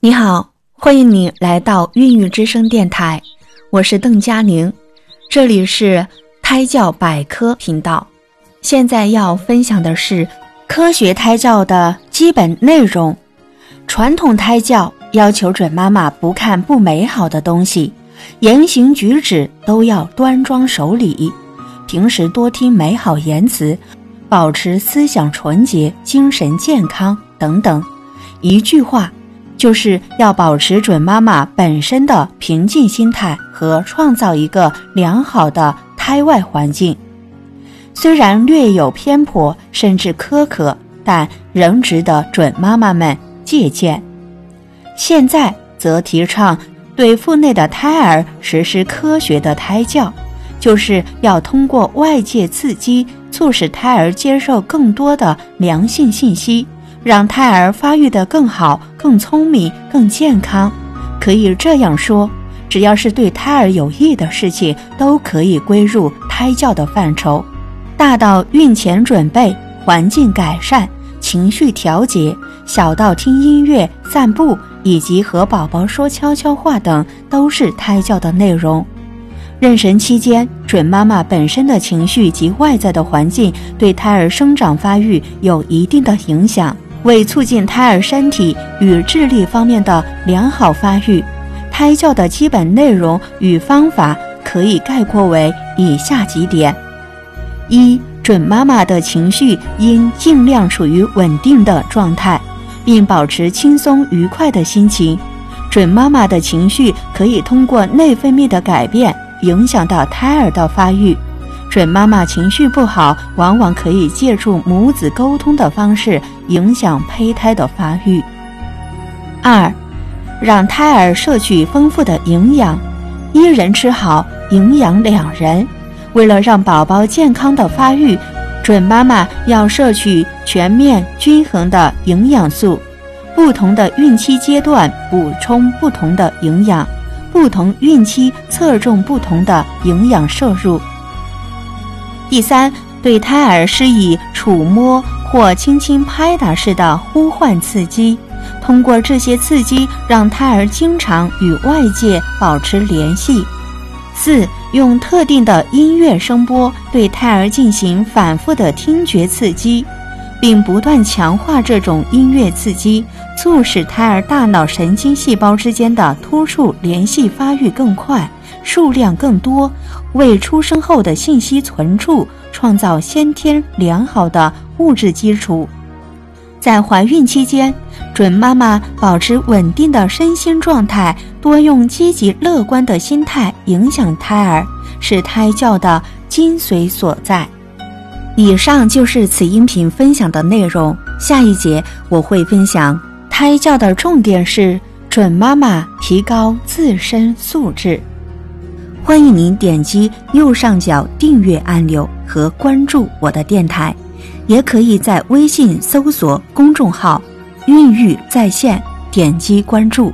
你好，欢迎你来到孕育之声电台，我是邓佳玲，这里是胎教百科频道。现在要分享的是科学胎教的基本内容。传统胎教要求准妈妈不看不美好的东西，言行举止都要端庄守礼，平时多听美好言辞，保持思想纯洁、精神健康等等。一句话。就是要保持准妈妈本身的平静心态和创造一个良好的胎外环境，虽然略有偏颇甚至苛刻，但仍值得准妈妈们借鉴。现在则提倡对腹内的胎儿实施科学的胎教，就是要通过外界刺激，促使胎儿接受更多的良性信息。让胎儿发育得更好、更聪明、更健康，可以这样说：只要是对胎儿有益的事情，都可以归入胎教的范畴。大到孕前准备、环境改善、情绪调节，小到听音乐、散步以及和宝宝说悄悄话等，都是胎教的内容。妊娠期间，准妈妈本身的情绪及外在的环境，对胎儿生长发育有一定的影响。为促进胎儿身体与智力方面的良好发育，胎教的基本内容与方法可以概括为以下几点：一、准妈妈的情绪应尽量处于稳定的状态，并保持轻松愉快的心情。准妈妈的情绪可以通过内分泌的改变影响到胎儿的发育。准妈妈情绪不好，往往可以借助母子沟通的方式影响胚胎的发育。二，让胎儿摄取丰富的营养，一人吃好，营养两人。为了让宝宝健康的发育，准妈妈要摄取全面均衡的营养素，不同的孕期阶段补充不同的营养，不同孕期侧重不同的营养摄入。第三，对胎儿施以触摸或轻轻拍打式的呼唤刺激，通过这些刺激，让胎儿经常与外界保持联系。四，用特定的音乐声波对胎儿进行反复的听觉刺激，并不断强化这种音乐刺激，促使胎儿大脑神经细胞之间的突触联系发育更快。数量更多，为出生后的信息存储创造先天良好的物质基础。在怀孕期间，准妈妈保持稳定的身心状态，多用积极乐观的心态影响胎儿，是胎教的精髓所在。以上就是此音频分享的内容。下一节我会分享胎教的重点是准妈妈提高自身素质。欢迎您点击右上角订阅按钮和关注我的电台，也可以在微信搜索公众号“孕育在线”，点击关注。